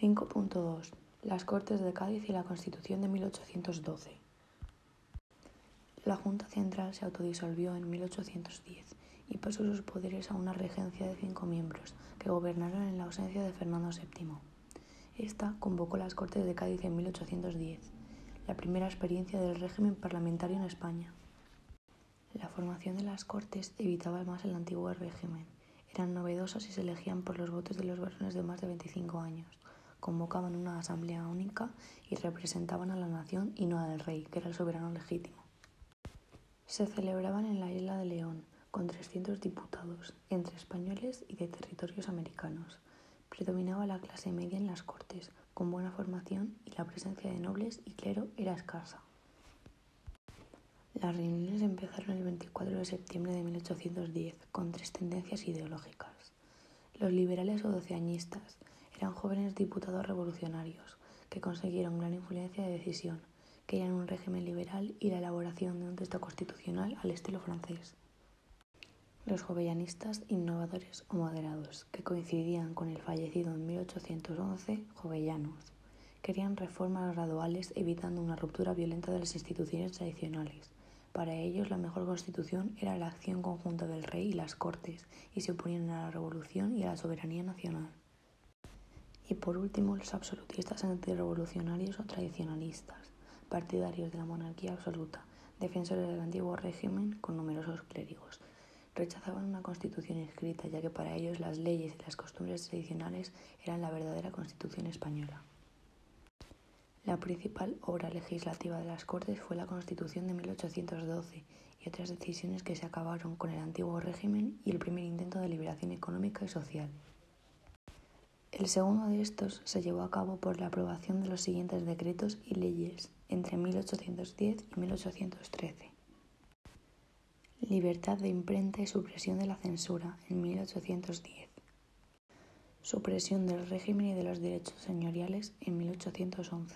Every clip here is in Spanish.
5.2 Las Cortes de Cádiz y la Constitución de 1812 La Junta Central se autodisolvió en 1810 y pasó sus poderes a una regencia de cinco miembros que gobernaron en la ausencia de Fernando VII. Esta convocó las Cortes de Cádiz en 1810, la primera experiencia del régimen parlamentario en España. La formación de las Cortes evitaba más el antiguo régimen. Eran novedosas y se elegían por los votos de los varones de más de 25 años convocaban una asamblea única y representaban a la nación y no al rey, que era el soberano legítimo. Se celebraban en la isla de León, con 300 diputados, entre españoles y de territorios americanos. Predominaba la clase media en las cortes, con buena formación y la presencia de nobles y clero era escasa. Las reuniones empezaron el 24 de septiembre de 1810 con tres tendencias ideológicas. Los liberales o doceañistas, eran jóvenes diputados revolucionarios que consiguieron gran influencia de decisión, querían un régimen liberal y la elaboración de un texto constitucional al estilo francés. Los jovellanistas innovadores o moderados, que coincidían con el fallecido en 1811 Jovellanos, querían reformas graduales evitando una ruptura violenta de las instituciones tradicionales. Para ellos la mejor constitución era la acción conjunta del rey y las cortes y se oponían a la revolución y a la soberanía nacional. Y por último, los absolutistas antirrevolucionarios o tradicionalistas, partidarios de la monarquía absoluta, defensores del antiguo régimen con numerosos clérigos. Rechazaban una constitución escrita, ya que para ellos las leyes y las costumbres tradicionales eran la verdadera constitución española. La principal obra legislativa de las Cortes fue la Constitución de 1812 y otras decisiones que se acabaron con el antiguo régimen y el primer intento de liberación económica y social. El segundo de estos se llevó a cabo por la aprobación de los siguientes decretos y leyes entre 1810 y 1813. Libertad de imprenta y supresión de la censura en 1810. Supresión del régimen y de los derechos señoriales en 1811.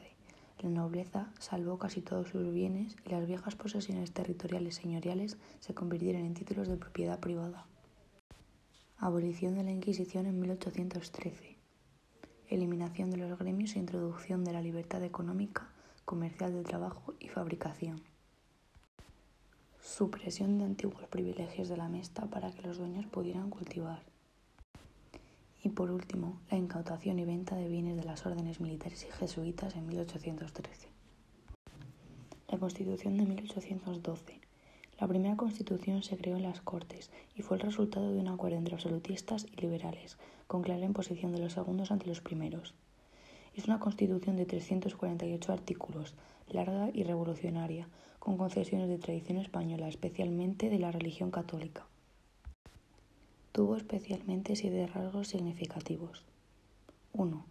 La nobleza salvó casi todos sus bienes y las viejas posesiones territoriales señoriales se convirtieron en títulos de propiedad privada. Abolición de la Inquisición en 1813 eliminación de los gremios e introducción de la libertad económica, comercial de trabajo y fabricación. Supresión de antiguos privilegios de la mesta para que los dueños pudieran cultivar. Y por último, la incautación y venta de bienes de las órdenes militares y jesuitas en 1813. La Constitución de 1812 la primera constitución se creó en las Cortes y fue el resultado de un acuerdo entre absolutistas y liberales, con clara imposición de los segundos ante los primeros. Es una constitución de 348 artículos, larga y revolucionaria, con concesiones de tradición española, especialmente de la religión católica. Tuvo especialmente siete rasgos significativos. 1.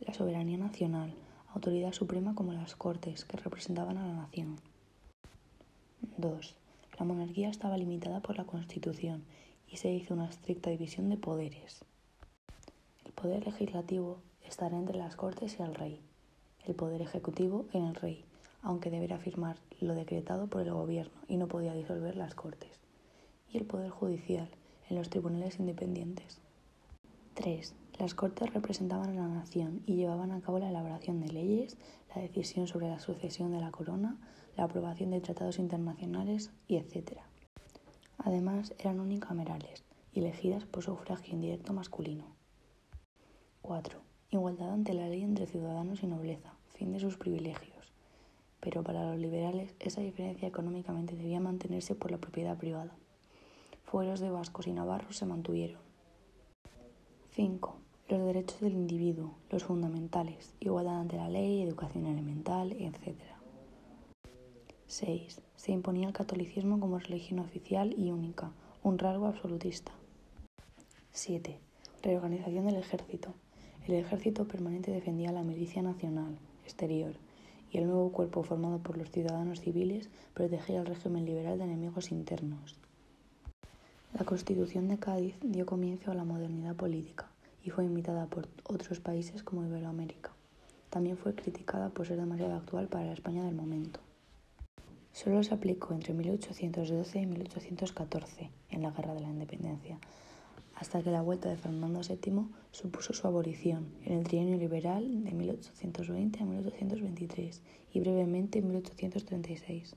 La soberanía nacional, autoridad suprema como las Cortes, que representaban a la nación. 2 la monarquía estaba limitada por la Constitución y se hizo una estricta división de poderes. El poder legislativo estará entre las Cortes y el rey, el poder ejecutivo en el rey, aunque deberá firmar lo decretado por el gobierno y no podía disolver las Cortes, y el poder judicial en los tribunales independientes. 3. Las Cortes representaban a la nación y llevaban a cabo la elaboración de leyes, la decisión sobre la sucesión de la corona, la aprobación de tratados internacionales etc. Además, eran unicamerales y elegidas por sufragio indirecto masculino. 4. Igualdad ante la ley entre ciudadanos y nobleza, fin de sus privilegios. Pero para los liberales esa diferencia económicamente debía mantenerse por la propiedad privada. Fueros de vascos y navarros se mantuvieron. 5. Los derechos del individuo, los fundamentales, igualdad ante la ley, educación elemental, etc. 6. Se imponía el catolicismo como religión oficial y única, un rasgo absolutista. 7. Reorganización del ejército. El ejército permanente defendía la milicia nacional, exterior, y el nuevo cuerpo formado por los ciudadanos civiles protegía al régimen liberal de enemigos internos. La Constitución de Cádiz dio comienzo a la modernidad política y fue imitada por otros países como Iberoamérica. También fue criticada por ser demasiado actual para la España del momento. Solo se aplicó entre 1812 y 1814, en la Guerra de la Independencia, hasta que la vuelta de Fernando VII supuso su abolición en el trienio liberal de 1820 a 1823 y brevemente en 1836.